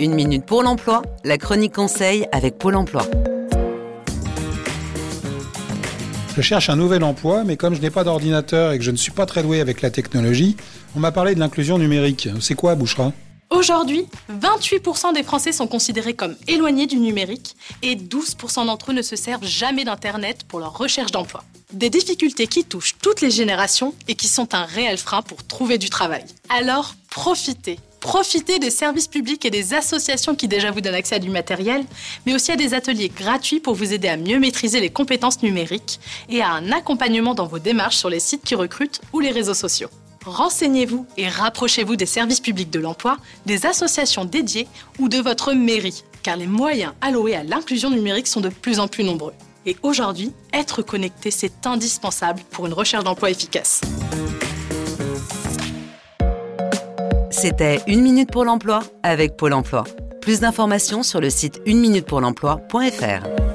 Une minute pour l'emploi, la chronique conseil avec Pôle emploi. Je cherche un nouvel emploi, mais comme je n'ai pas d'ordinateur et que je ne suis pas très doué avec la technologie, on m'a parlé de l'inclusion numérique. C'est quoi, Bouchera Aujourd'hui, 28% des Français sont considérés comme éloignés du numérique et 12% d'entre eux ne se servent jamais d'Internet pour leur recherche d'emploi. Des difficultés qui touchent toutes les générations et qui sont un réel frein pour trouver du travail. Alors, profitez Profitez des services publics et des associations qui déjà vous donnent accès à du matériel, mais aussi à des ateliers gratuits pour vous aider à mieux maîtriser les compétences numériques et à un accompagnement dans vos démarches sur les sites qui recrutent ou les réseaux sociaux. Renseignez-vous et rapprochez-vous des services publics de l'emploi, des associations dédiées ou de votre mairie, car les moyens alloués à l'inclusion numérique sont de plus en plus nombreux. Et aujourd'hui, être connecté, c'est indispensable pour une recherche d'emploi efficace. C'était Une Minute pour l'Emploi avec Pôle Emploi. Plus d'informations sur le site uneminutepourlemploi.fr.